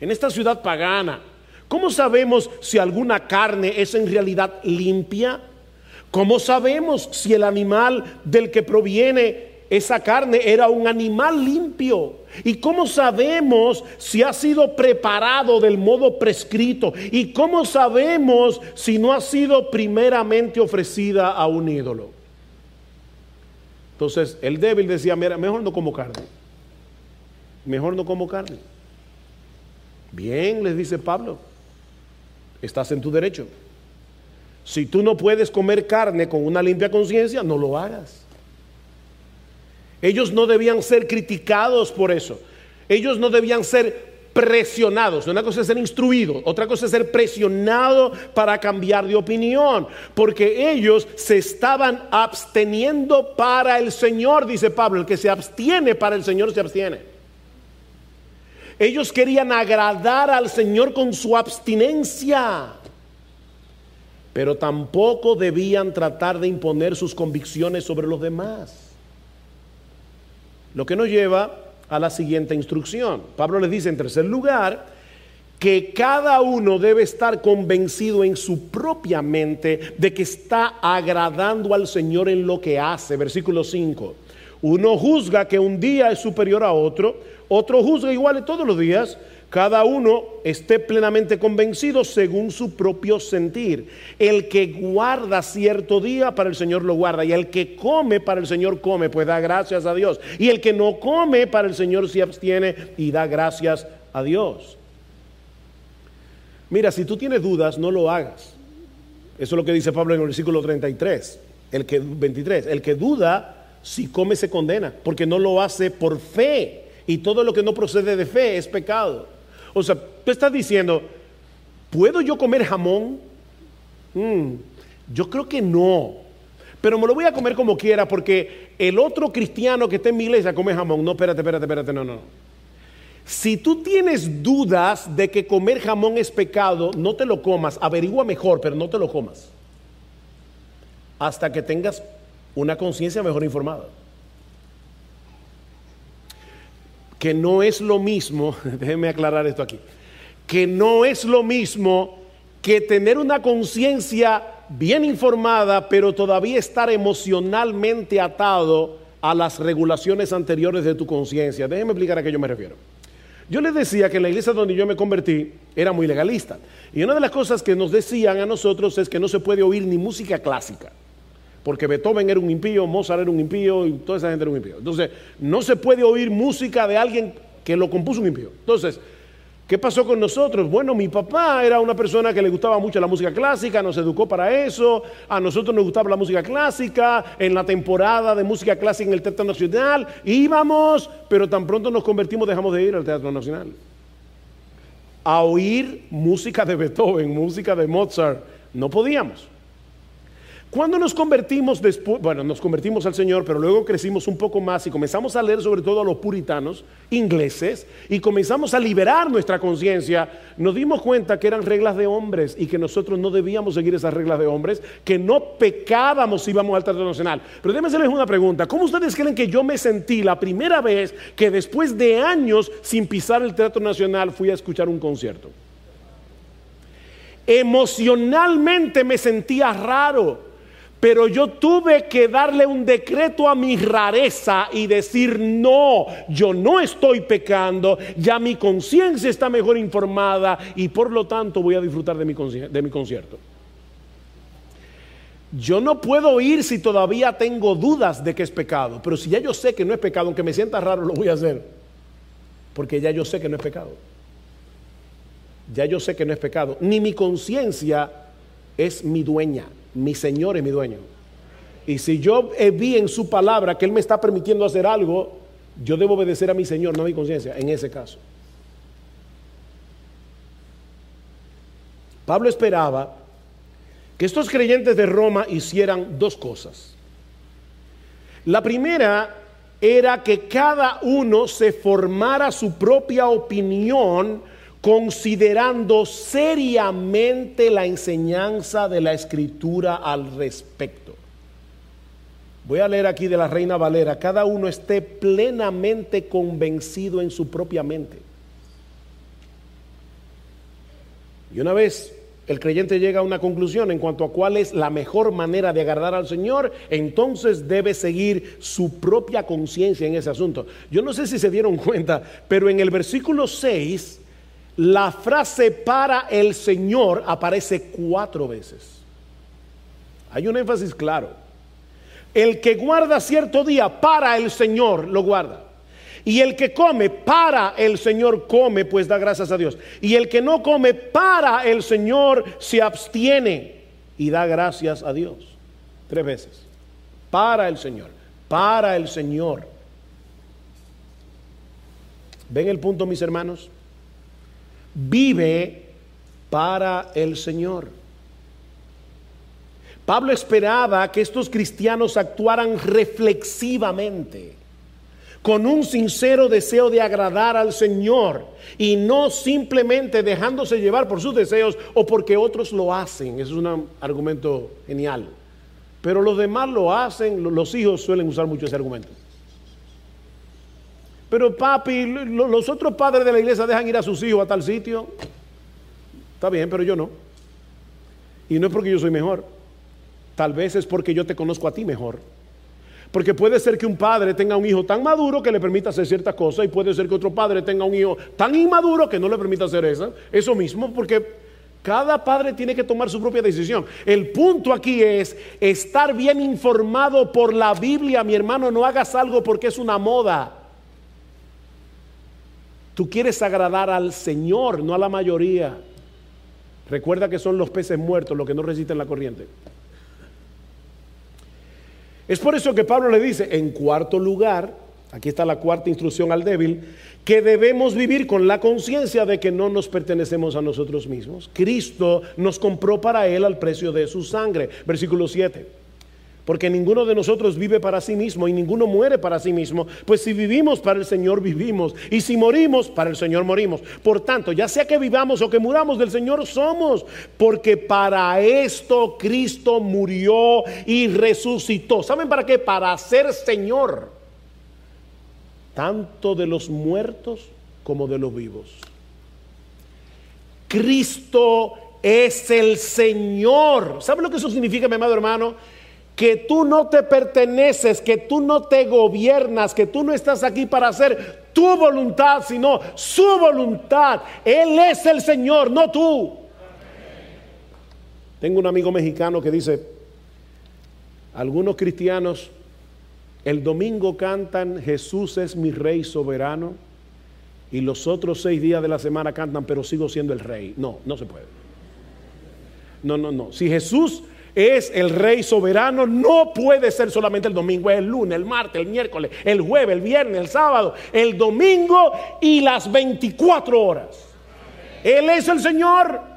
En esta ciudad pagana, ¿cómo sabemos si alguna carne es en realidad limpia? ¿Cómo sabemos si el animal del que proviene esa carne era un animal limpio. ¿Y cómo sabemos si ha sido preparado del modo prescrito? ¿Y cómo sabemos si no ha sido primeramente ofrecida a un ídolo? Entonces el débil decía, mira, mejor no como carne. Mejor no como carne. Bien, les dice Pablo, estás en tu derecho. Si tú no puedes comer carne con una limpia conciencia, no lo hagas. Ellos no debían ser criticados por eso. Ellos no debían ser presionados. Una cosa es ser instruido, otra cosa es ser presionado para cambiar de opinión, porque ellos se estaban absteniendo para el Señor, dice Pablo, el que se abstiene para el Señor se abstiene. Ellos querían agradar al Señor con su abstinencia, pero tampoco debían tratar de imponer sus convicciones sobre los demás. Lo que nos lleva a la siguiente instrucción. Pablo les dice en tercer lugar que cada uno debe estar convencido en su propia mente de que está agradando al Señor en lo que hace. Versículo 5. Uno juzga que un día es superior a otro, otro juzga igual todos los días cada uno esté plenamente convencido según su propio sentir. El que guarda cierto día para el Señor lo guarda y el que come para el Señor come, pues da gracias a Dios. Y el que no come para el Señor se abstiene y da gracias a Dios. Mira, si tú tienes dudas, no lo hagas. Eso es lo que dice Pablo en el versículo 33, el que 23, el que duda si come se condena, porque no lo hace por fe y todo lo que no procede de fe es pecado. O sea, tú estás diciendo, ¿puedo yo comer jamón? Mm, yo creo que no. Pero me lo voy a comer como quiera porque el otro cristiano que está en mi iglesia come jamón. No, espérate, espérate, espérate, no, no. Si tú tienes dudas de que comer jamón es pecado, no te lo comas. Averigua mejor, pero no te lo comas. Hasta que tengas una conciencia mejor informada. que no es lo mismo, déjenme aclarar esto aquí, que no es lo mismo que tener una conciencia bien informada, pero todavía estar emocionalmente atado a las regulaciones anteriores de tu conciencia. Déjenme explicar a qué yo me refiero. Yo les decía que la iglesia donde yo me convertí era muy legalista. Y una de las cosas que nos decían a nosotros es que no se puede oír ni música clásica porque Beethoven era un impío, Mozart era un impío y toda esa gente era un impío. Entonces, no se puede oír música de alguien que lo compuso un impío. Entonces, ¿qué pasó con nosotros? Bueno, mi papá era una persona que le gustaba mucho la música clásica, nos educó para eso, a nosotros nos gustaba la música clásica, en la temporada de música clásica en el Teatro Nacional íbamos, pero tan pronto nos convertimos dejamos de ir al Teatro Nacional. A oír música de Beethoven, música de Mozart, no podíamos. Cuando nos convertimos después, bueno, nos convertimos al Señor, pero luego crecimos un poco más y comenzamos a leer sobre todo a los puritanos ingleses y comenzamos a liberar nuestra conciencia, nos dimos cuenta que eran reglas de hombres y que nosotros no debíamos seguir esas reglas de hombres, que no pecábamos si íbamos al Teatro Nacional. Pero déjenme hacerles una pregunta, ¿cómo ustedes creen que yo me sentí la primera vez que después de años sin pisar el Teatro Nacional fui a escuchar un concierto? Emocionalmente me sentía raro Pero yo tuve que darle un decreto a mi rareza y decir, no, yo no estoy pecando, ya mi conciencia está mejor informada y por lo tanto voy a disfrutar de mi, de mi concierto. Yo no puedo ir si todavía tengo dudas de que es pecado, pero si ya yo sé que no es pecado, aunque me sienta raro, lo voy a hacer, porque ya yo sé que no es pecado. Ya yo sé que no es pecado, ni mi conciencia es mi dueña mi Señor es mi dueño. Y si yo vi en su palabra que Él me está permitiendo hacer algo, yo debo obedecer a mi Señor, no a mi conciencia, en ese caso. Pablo esperaba que estos creyentes de Roma hicieran dos cosas. La primera era que cada uno se formara su propia opinión considerando seriamente la enseñanza de la escritura al respecto. Voy a leer aquí de la Reina Valera, cada uno esté plenamente convencido en su propia mente. Y una vez el creyente llega a una conclusión en cuanto a cuál es la mejor manera de agradar al Señor, entonces debe seguir su propia conciencia en ese asunto. Yo no sé si se dieron cuenta, pero en el versículo 6 la frase para el Señor aparece cuatro veces. Hay un énfasis claro. El que guarda cierto día para el Señor lo guarda. Y el que come para el Señor come, pues da gracias a Dios. Y el que no come para el Señor se abstiene y da gracias a Dios. Tres veces. Para el Señor. Para el Señor. ¿Ven el punto, mis hermanos? Vive para el Señor. Pablo esperaba que estos cristianos actuaran reflexivamente, con un sincero deseo de agradar al Señor y no simplemente dejándose llevar por sus deseos o porque otros lo hacen. Eso es un argumento genial. Pero los demás lo hacen, los hijos suelen usar mucho ese argumento. Pero papi, los otros padres de la iglesia dejan ir a sus hijos a tal sitio. Está bien, pero yo no. Y no es porque yo soy mejor. Tal vez es porque yo te conozco a ti mejor. Porque puede ser que un padre tenga un hijo tan maduro que le permita hacer ciertas cosas y puede ser que otro padre tenga un hijo tan inmaduro que no le permita hacer eso. Eso mismo, porque cada padre tiene que tomar su propia decisión. El punto aquí es estar bien informado por la Biblia, mi hermano. No hagas algo porque es una moda. Tú quieres agradar al Señor, no a la mayoría. Recuerda que son los peces muertos los que no resisten la corriente. Es por eso que Pablo le dice, en cuarto lugar, aquí está la cuarta instrucción al débil, que debemos vivir con la conciencia de que no nos pertenecemos a nosotros mismos. Cristo nos compró para Él al precio de su sangre. Versículo 7 porque ninguno de nosotros vive para sí mismo y ninguno muere para sí mismo, pues si vivimos para el Señor vivimos y si morimos para el Señor morimos. Por tanto, ya sea que vivamos o que muramos del Señor somos, porque para esto Cristo murió y resucitó. ¿Saben para qué? Para ser Señor, tanto de los muertos como de los vivos. Cristo es el Señor. ¿Saben lo que eso significa, mi amado hermano? Que tú no te perteneces, que tú no te gobiernas, que tú no estás aquí para hacer tu voluntad, sino su voluntad. Él es el Señor, no tú. Tengo un amigo mexicano que dice, algunos cristianos el domingo cantan Jesús es mi rey soberano y los otros seis días de la semana cantan pero sigo siendo el rey. No, no se puede. No, no, no. Si Jesús es el rey soberano, no puede ser solamente el domingo, es el lunes, el martes, el miércoles, el jueves, el viernes, el sábado, el domingo y las 24 horas. Él es el Señor.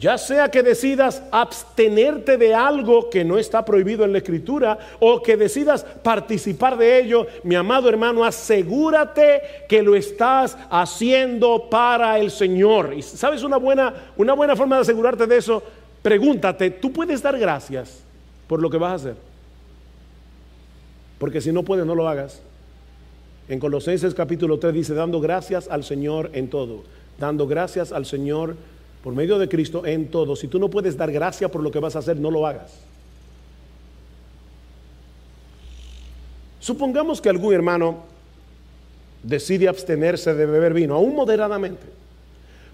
Ya sea que decidas abstenerte de algo que no está prohibido en la escritura o que decidas participar de ello, mi amado hermano, asegúrate que lo estás haciendo para el Señor. Y sabes una buena, una buena forma de asegurarte de eso, pregúntate, ¿tú puedes dar gracias por lo que vas a hacer? Porque si no puedes, no lo hagas. En Colosenses capítulo 3 dice, dando gracias al Señor en todo, dando gracias al Señor por medio de Cristo en todo. Si tú no puedes dar gracia por lo que vas a hacer, no lo hagas. Supongamos que algún hermano decide abstenerse de beber vino, aún moderadamente.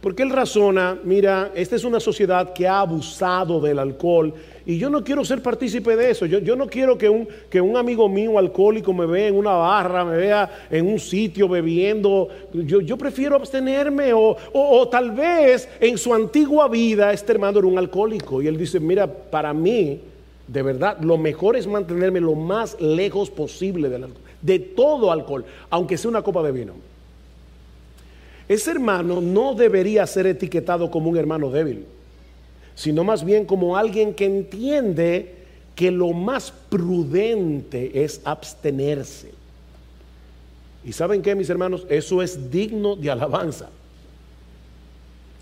Porque él razona, mira, esta es una sociedad que ha abusado del alcohol y yo no quiero ser partícipe de eso. Yo, yo no quiero que un, que un, amigo mío alcohólico me vea en una barra, me vea en un sitio bebiendo. Yo, yo prefiero abstenerme o, o, o tal vez en su antigua vida este hermano era un alcohólico y él dice, mira, para mí, de verdad, lo mejor es mantenerme lo más lejos posible del alcohol de todo alcohol, aunque sea una copa de vino. Ese hermano no debería ser etiquetado como un hermano débil, sino más bien como alguien que entiende que lo más prudente es abstenerse. ¿Y saben qué, mis hermanos? Eso es digno de alabanza.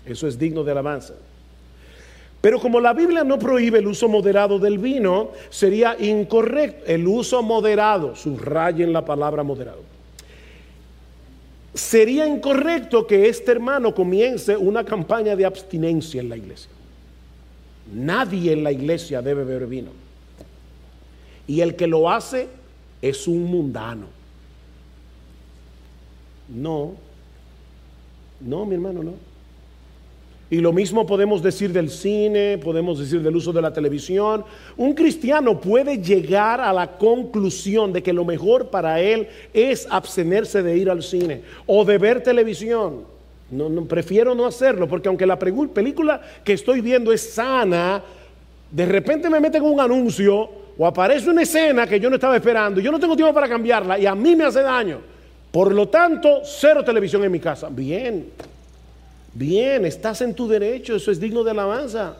Eso es digno de alabanza. Pero como la Biblia no prohíbe el uso moderado del vino, sería incorrecto el uso moderado, subrayen la palabra moderado. Sería incorrecto que este hermano comience una campaña de abstinencia en la iglesia. Nadie en la iglesia debe beber vino. Y el que lo hace es un mundano. No, no, mi hermano, no. Y lo mismo podemos decir del cine, podemos decir del uso de la televisión. Un cristiano puede llegar a la conclusión de que lo mejor para él es abstenerse de ir al cine o de ver televisión. No, prefiero no hacerlo porque aunque la película que estoy viendo es sana, de repente me meten un anuncio o aparece una escena que yo no estaba esperando. Yo no tengo tiempo para cambiarla y a mí me hace daño. Por lo tanto, cero televisión en mi casa. Bien. Bien, estás en tu derecho, eso es digno de alabanza.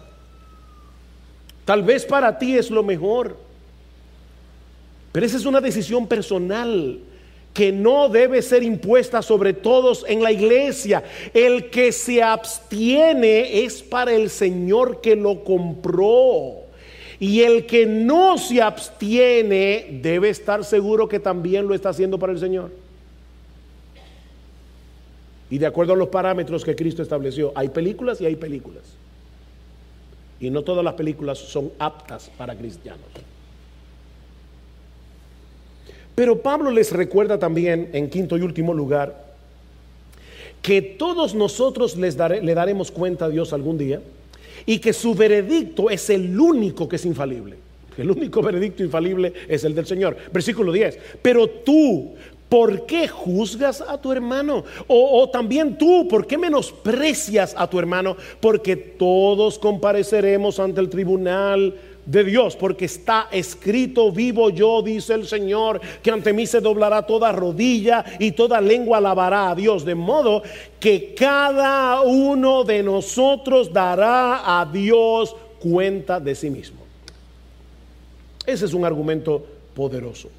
Tal vez para ti es lo mejor, pero esa es una decisión personal que no debe ser impuesta sobre todos en la iglesia. El que se abstiene es para el Señor que lo compró. Y el que no se abstiene debe estar seguro que también lo está haciendo para el Señor y de acuerdo a los parámetros que Cristo estableció. Hay películas y hay películas. Y no todas las películas son aptas para cristianos. Pero Pablo les recuerda también, en quinto y último lugar, que todos nosotros les le daremos cuenta a Dios algún día y que su veredicto es el único que es infalible. El único veredicto infalible es el del Señor. Versículo 10. Pero tú, ¿Por qué juzgas a tu hermano? O, o, también tú, ¿por qué menosprecias a tu hermano? Porque todos compareceremos ante el tribunal de Dios, porque está escrito, vivo yo, dice el Señor, que ante mí se doblará toda rodilla y toda lengua alabará a Dios, de modo que cada uno de nosotros dará a Dios cuenta de sí mismo. Ese es un argumento poderoso.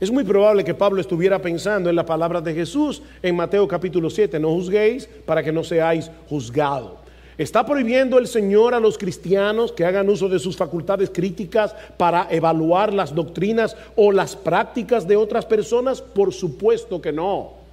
Es muy probable que Pablo estuviera pensando en las palabras de Jesús en Mateo capítulo 7, no juzguéis para que no seáis juzgados. ¿Está prohibiendo el Señor a los cristianos que hagan uso de sus facultades críticas para evaluar las doctrinas o las prácticas de otras personas? Por supuesto que no.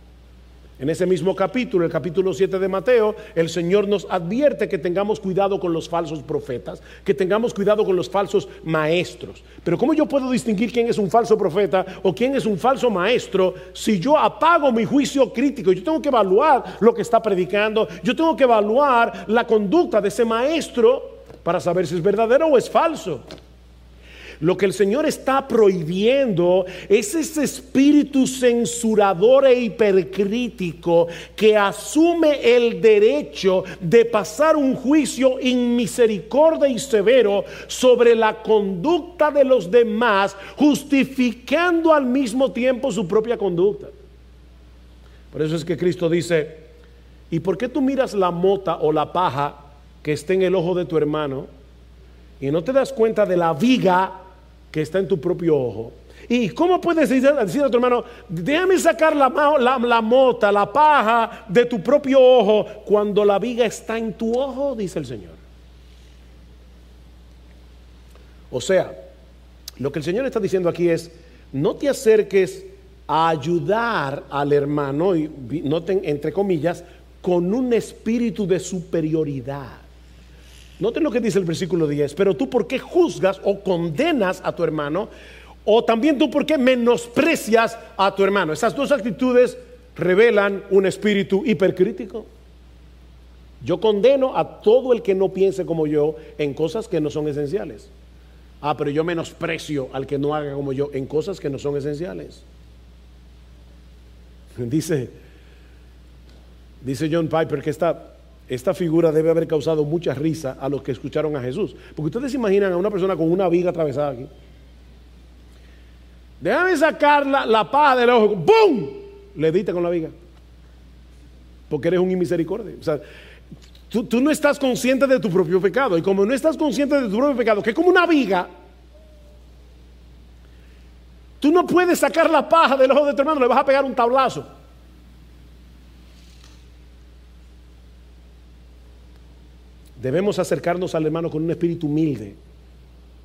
En ese mismo capítulo, el capítulo 7 de Mateo, el Señor nos advierte que tengamos cuidado con los falsos profetas, que tengamos cuidado con los falsos maestros. Pero ¿cómo yo puedo distinguir quién es un falso profeta o quién es un falso maestro si yo apago mi juicio crítico? Yo tengo que evaluar lo que está predicando, yo tengo que evaluar la conducta de ese maestro para saber si es verdadero o es falso. Lo que el Señor está prohibiendo es ese espíritu censurador e hipercrítico que asume el derecho de pasar un juicio inmisericordia y severo sobre la conducta de los demás, justificando al mismo tiempo su propia conducta. Por eso es que Cristo dice, ¿y por qué tú miras la mota o la paja que está en el ojo de tu hermano y no te das cuenta de la viga que está en tu propio ojo. ¿Y cómo puedes decir, a tu hermano, déjame sacar la, la, mota, la paja de tu propio ojo cuando la viga está en tu ojo? Dice el Señor. O sea, lo que el Señor está diciendo aquí es, no te acerques a ayudar al hermano, y noten entre comillas, con un espíritu de superioridad. Noten lo que dice el versículo 10, pero tú por qué juzgas o condenas a tu hermano, o también tú por qué menosprecias a tu hermano. Esas dos actitudes revelan un espíritu hipercrítico. Yo condeno a todo el que no piense como yo en cosas que no son esenciales. Ah, pero yo menosprecio al que no haga como yo en cosas que no son esenciales. Dice, dice John Piper que esta, esta figura debe haber causado mucha risa a los que escucharon a Jesús. Porque ustedes se imaginan a una persona con una viga atravesada aquí. Déjame sacar la, paja del ojo. ¡Bum! Le diste con la viga. Porque eres un inmisericordia. O sea, tú, tú, no estás consciente de tu propio pecado. Y como no estás consciente de tu propio pecado, que es como una viga, tú no puedes sacar la paja del ojo de tu hermano, le vas a pegar un tablazo. Debemos acercarnos al hermano con un espíritu humilde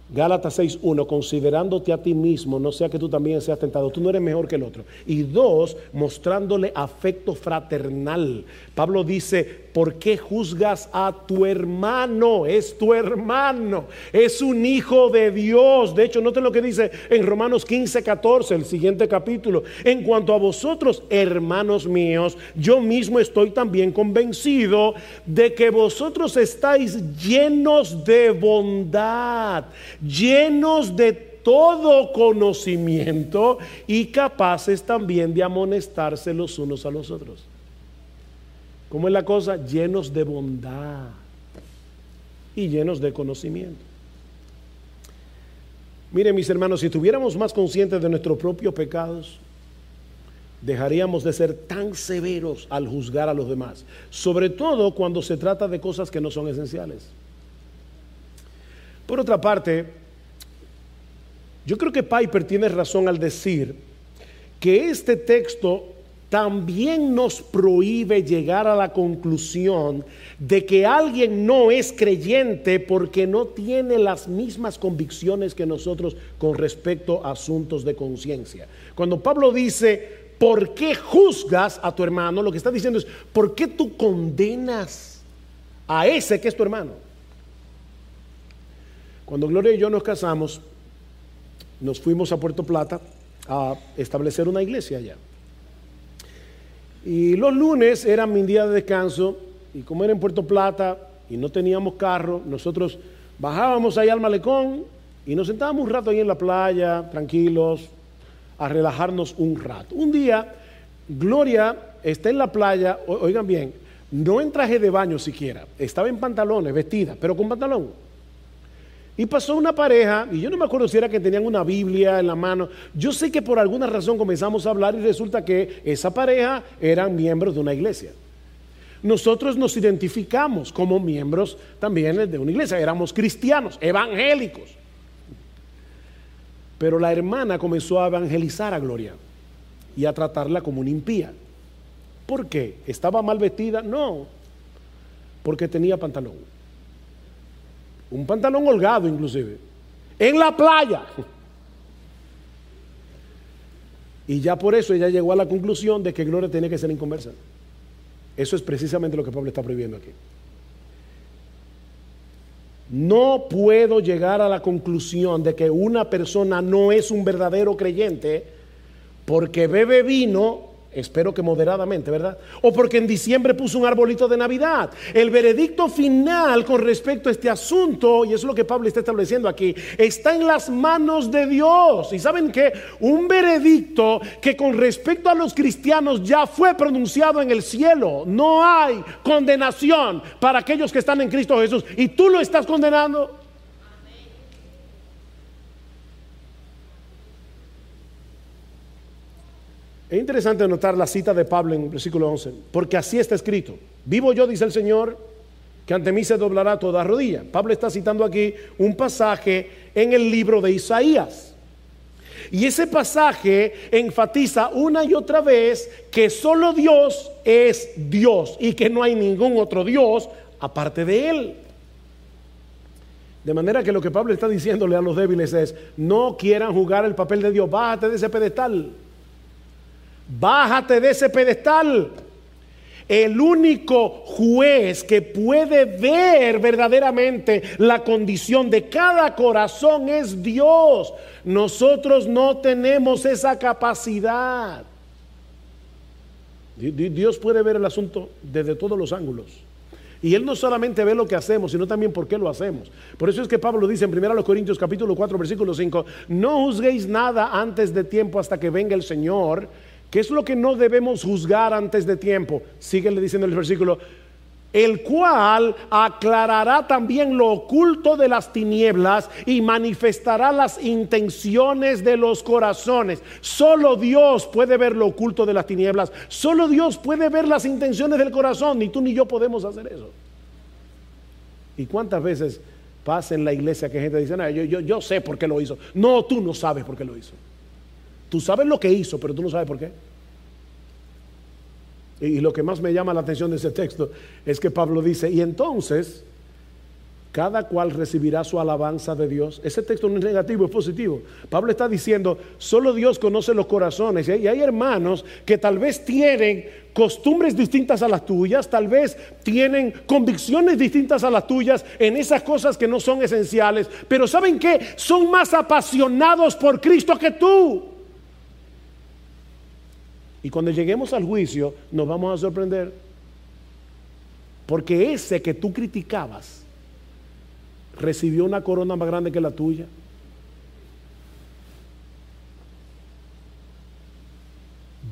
Gálatas 6.1, considerándote a ti mismo, no sea que tú también seas tentado, tú no eres mejor que el otro. Y dos, mostrándole afecto fraternal. Pablo dice, ¿por qué juzgas a tu hermano? Es tu hermano, es un hijo de Dios. De hecho, noten lo que dice en Romanos 15.14, el siguiente capítulo. En cuanto a vosotros, hermanos míos, yo mismo estoy también convencido de que vosotros estáis llenos de bondad llenos de todo conocimiento y capaces también de amonestarse los unos a los otros. ¿Cómo es la cosa? Llenos de bondad y llenos de conocimiento. Miren mis hermanos, si estuviéramos más conscientes de nuestros propios pecados, dejaríamos de ser tan severos al juzgar a los demás, sobre todo cuando se trata de cosas que no son esenciales. Por otra parte, yo creo que Piper tiene razón al decir que este texto también nos prohíbe llegar a la conclusión de que alguien no es creyente porque no tiene las mismas convicciones que nosotros con respecto a asuntos de conciencia. Cuando Pablo dice, ¿por qué juzgas a tu hermano? Lo que está diciendo es, ¿por qué tú condenas a ese que es tu hermano? Cuando Gloria y yo nos casamos, nos fuimos a Puerto Plata a establecer una iglesia allá. Y los lunes eran mi día de descanso y como era en Puerto Plata y no teníamos carro, nosotros bajábamos ahí al malecón y nos sentábamos un rato ahí en la playa, tranquilos, a relajarnos un rato. Un día, Gloria está en la playa, oigan bien, no en traje de baño siquiera, estaba en pantalones, vestida, pero con pantalón. Y pasó una pareja, y yo no me acuerdo si era que tenían una Biblia en la mano. Yo sé que por alguna razón comenzamos a hablar y resulta que esa pareja eran miembros de una iglesia. Nosotros nos identificamos como miembros también de una iglesia, éramos cristianos, evangélicos. Pero la hermana comenzó a evangelizar a Gloria y a tratarla como una impía. ¿Por qué? ¿Estaba mal vestida? No, porque tenía pantalón un pantalón holgado inclusive, en la playa. Y ya por eso ella llegó a la conclusión de que Gloria tiene que ser inconversa. Eso es precisamente lo que Pablo está prohibiendo aquí. No puedo llegar a la conclusión de que una persona no es un verdadero creyente porque bebe vino Espero que moderadamente, ¿verdad? O porque en diciembre puso un arbolito de Navidad. El veredicto final con respecto a este asunto, y eso es lo que Pablo está estableciendo aquí, está en las manos de Dios. Y saben que un veredicto que con respecto a los cristianos ya fue pronunciado en el cielo. No hay condenación para aquellos que están en Cristo Jesús. Y tú lo estás condenando. Es interesante notar la cita de Pablo en el versículo 11, porque así está escrito. Vivo yo, dice el Señor, que ante mí se doblará toda rodilla. Pablo está citando aquí un pasaje en el libro de Isaías. Y ese pasaje enfatiza una y otra vez que solo Dios es Dios y que no hay ningún otro Dios aparte de Él. De manera que lo que Pablo está diciéndole a los débiles es, no quieran jugar el papel de Dios, bájate de ese pedestal. Bájate de ese pedestal. El único juez que puede ver verdaderamente la condición de cada corazón es Dios. Nosotros no tenemos esa capacidad. Dios puede ver el asunto desde todos los ángulos. Y Él no solamente ve lo que hacemos, sino también por qué lo hacemos. Por eso es que Pablo dice en 1 Corintios capítulo 4, versículo 5, no juzguéis nada antes de tiempo hasta que venga el Señor ¿Qué es lo que no debemos juzgar antes de tiempo? Síguele diciendo el versículo, el cual aclarará también lo oculto de las tinieblas y manifestará las intenciones de los corazones. Solo Dios puede ver lo oculto de las tinieblas. Solo Dios puede ver las intenciones del corazón. Ni tú ni yo podemos hacer eso. ¿Y cuántas veces pasa en la iglesia que gente dice, no, yo, yo, yo sé por qué lo hizo? No, tú no sabes por qué lo hizo. Tú sabes lo que hizo, pero tú no sabes por qué. Y lo que más me llama la atención de ese texto es que Pablo dice, y entonces cada cual recibirá su alabanza de Dios. Ese texto no es negativo, es positivo. Pablo está diciendo, solo Dios conoce los corazones. Y hay hermanos que tal vez tienen costumbres distintas a las tuyas, tal vez tienen convicciones distintas a las tuyas en esas cosas que no son esenciales, pero ¿saben qué? Son más apasionados por Cristo que tú. Y cuando lleguemos al juicio nos vamos a sorprender. Porque ese que tú criticabas recibió una corona más grande que la tuya.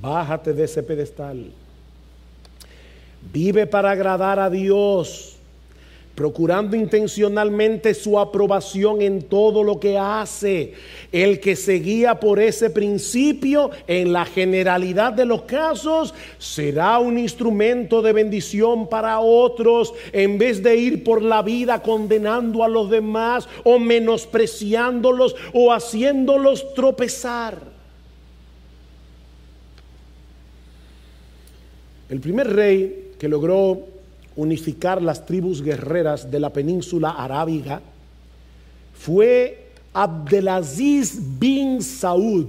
Bájate de ese pedestal. Vive para agradar a Dios procurando intencionalmente su aprobación en todo lo que hace. El que seguía por ese principio, en la generalidad de los casos, será un instrumento de bendición para otros, en vez de ir por la vida condenando a los demás o menospreciándolos o haciéndolos tropezar. El primer rey que logró unificar las tribus guerreras de la península arábiga fue Abdelaziz bin Saud,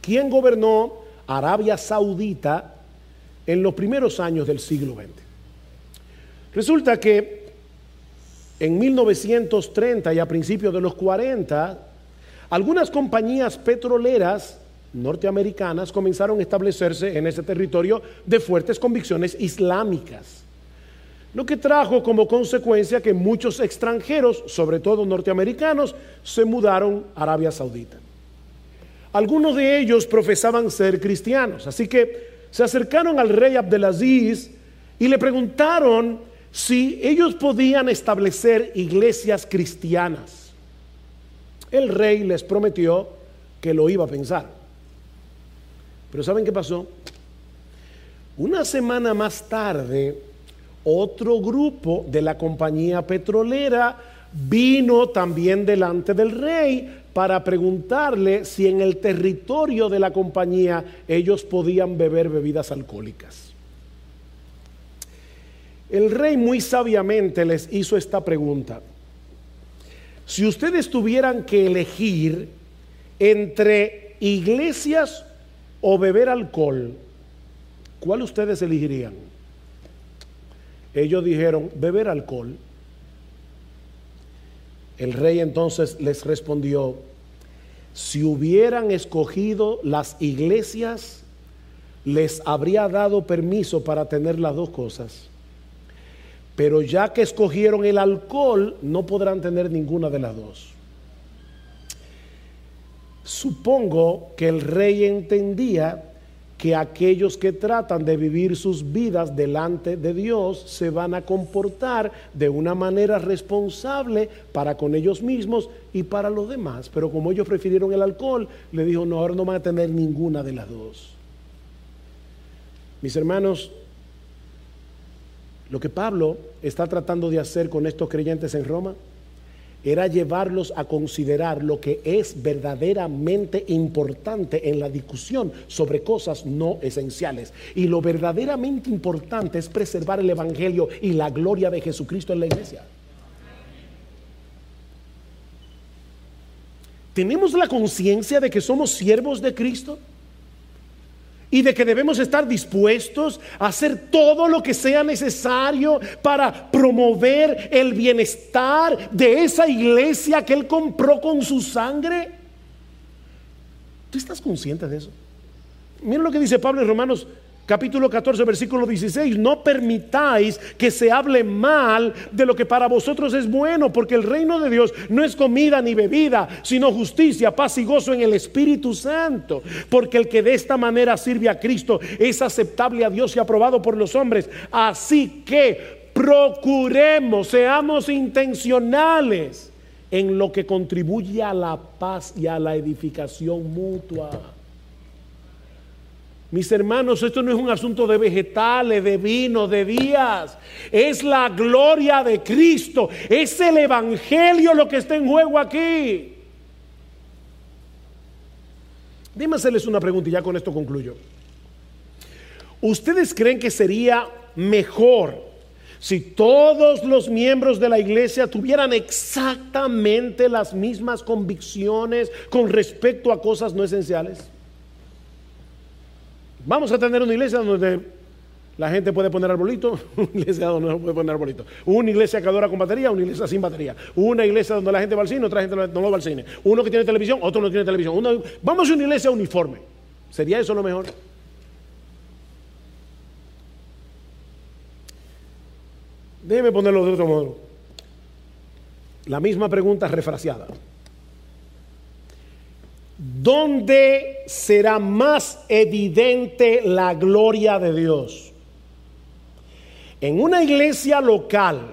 quien gobernó Arabia Saudita en los primeros años del siglo XX. Resulta que en 1930 y a principios de los 40, algunas compañías petroleras norteamericanas comenzaron a establecerse en ese territorio de fuertes convicciones islámicas lo que trajo como consecuencia que muchos extranjeros, sobre todo norteamericanos, se mudaron a Arabia Saudita. Algunos de ellos profesaban ser cristianos, así que se acercaron al rey Abdelaziz y le preguntaron si ellos podían establecer iglesias cristianas. El rey les prometió que lo iba a pensar. Pero ¿saben qué pasó? Una semana más tarde, otro grupo de la compañía petrolera vino también delante del rey para preguntarle si en el territorio de la compañía ellos podían beber bebidas alcohólicas. El rey muy sabiamente les hizo esta pregunta. Si ustedes tuvieran que elegir entre iglesias o beber alcohol, ¿cuál ustedes elegirían? Ellos dijeron, beber alcohol. El rey entonces les respondió, si hubieran escogido las iglesias, les habría dado permiso para tener las dos cosas. Pero ya que escogieron el alcohol, no podrán tener ninguna de las dos. Supongo que el rey entendía que aquellos que tratan de vivir sus vidas delante de Dios se van a comportar de una manera responsable para con ellos mismos y para los demás. Pero como ellos prefirieron el alcohol, le dijo, no, ahora no van a tener ninguna de las dos. Mis hermanos, lo que Pablo está tratando de hacer con estos creyentes en Roma era llevarlos a considerar lo que es verdaderamente importante en la discusión sobre cosas no esenciales. Y lo verdaderamente importante es preservar el Evangelio y la gloria de Jesucristo en la iglesia. ¿Tenemos la conciencia de que somos siervos de Cristo? Y de que debemos estar dispuestos a hacer todo lo que sea necesario para promover el bienestar de esa iglesia que Él compró con su sangre. ¿Tú estás consciente de eso? Miren lo que dice Pablo en Romanos capítulo 14, versículo 16, no permitáis que se hable mal de lo que para vosotros es bueno, porque el reino de Dios no es comida ni bebida, sino justicia, paz y gozo en el Espíritu Santo, porque el que de esta manera sirve a Cristo es aceptable a Dios y aprobado por los hombres. Así que procuremos, seamos intencionales en lo que contribuye a la paz y a la edificación mutua. Mis hermanos, esto no es un asunto de vegetales, de vino, de días. Es la gloria de Cristo. Es el Evangelio lo que está en juego aquí. Dime hacerles una pregunta y ya con esto concluyo. ¿Ustedes creen que sería mejor si todos los miembros de la iglesia tuvieran exactamente las mismas convicciones con respecto a cosas no esenciales? Vamos a tener una iglesia donde la gente puede poner arbolito, una iglesia donde no puede poner arbolito. Una iglesia que adora con batería, una iglesia sin batería. Una iglesia donde la gente va al cine, otra gente no va al cine. Uno que tiene televisión, otro no tiene televisión. vamos a una iglesia uniforme. ¿Sería eso lo mejor? Déjeme ponerlo de otro modo. La misma pregunta refraseada. ¿Dónde será más evidente la gloria de Dios? En una iglesia local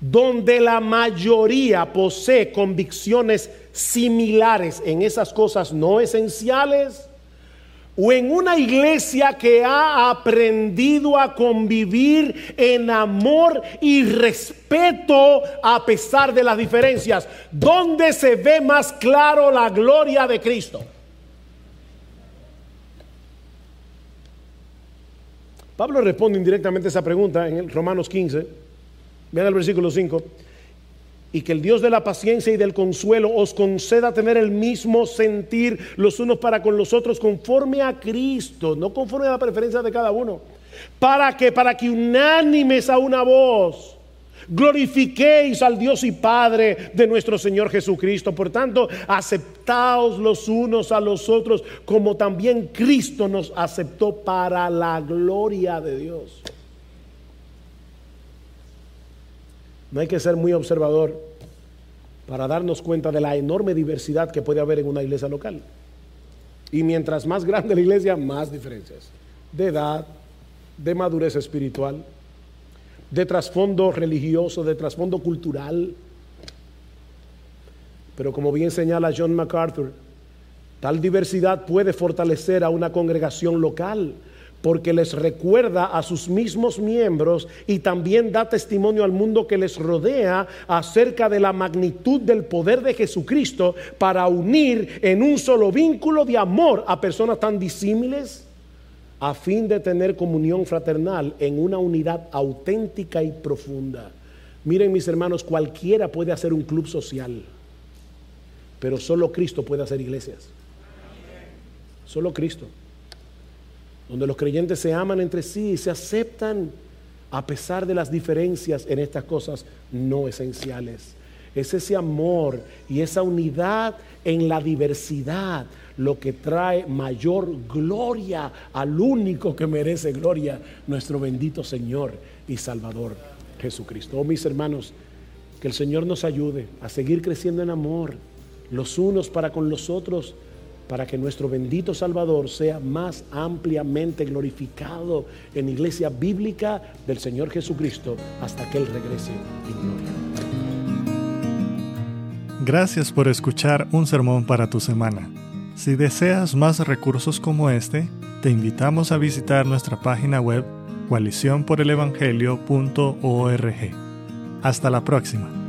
donde la mayoría posee convicciones similares en esas cosas no esenciales, o en una iglesia que ha aprendido a convivir en amor y respeto a pesar de las diferencias, ¿dónde se ve más claro la gloria de Cristo? Pablo responde indirectamente esa pregunta en Romanos 15. Vean el versículo 5 y que el Dios de la paciencia y del consuelo os conceda tener el mismo sentir los unos para con los otros conforme a Cristo, no conforme a la preferencia de cada uno, para que para que unánimes a una voz glorifiquéis al Dios y Padre de nuestro Señor Jesucristo. Por tanto, aceptaos los unos a los otros como también Cristo nos aceptó para la gloria de Dios. No hay que ser muy observador para darnos cuenta de la enorme diversidad que puede haber en una iglesia local. Y mientras más grande la iglesia, más diferencias. De edad, de madurez espiritual, de trasfondo religioso, de trasfondo cultural. Pero como bien señala John MacArthur, tal diversidad puede fortalecer a una congregación local porque les recuerda a sus mismos miembros y también da testimonio al mundo que les rodea acerca de la magnitud del poder de Jesucristo para unir en un solo vínculo de amor a personas tan disímiles a fin de tener comunión fraternal en una unidad auténtica y profunda. Miren mis hermanos, cualquiera puede hacer un club social, pero solo Cristo puede hacer iglesias. Solo Cristo donde los creyentes se aman entre sí y se aceptan a pesar de las diferencias en estas cosas no esenciales. Es ese amor y esa unidad en la diversidad lo que trae mayor gloria al único que merece gloria, nuestro bendito Señor y Salvador Jesucristo. Oh mis hermanos, que el Señor nos ayude a seguir creciendo en amor los unos para con los otros para que nuestro bendito Salvador sea más ampliamente glorificado en la iglesia bíblica del Señor Jesucristo hasta que Él regrese en gloria.
Gracias por escuchar un sermón para tu semana. Si deseas más recursos como este, te invitamos a visitar nuestra página web coaliciónporelevangelio.org. Hasta la próxima.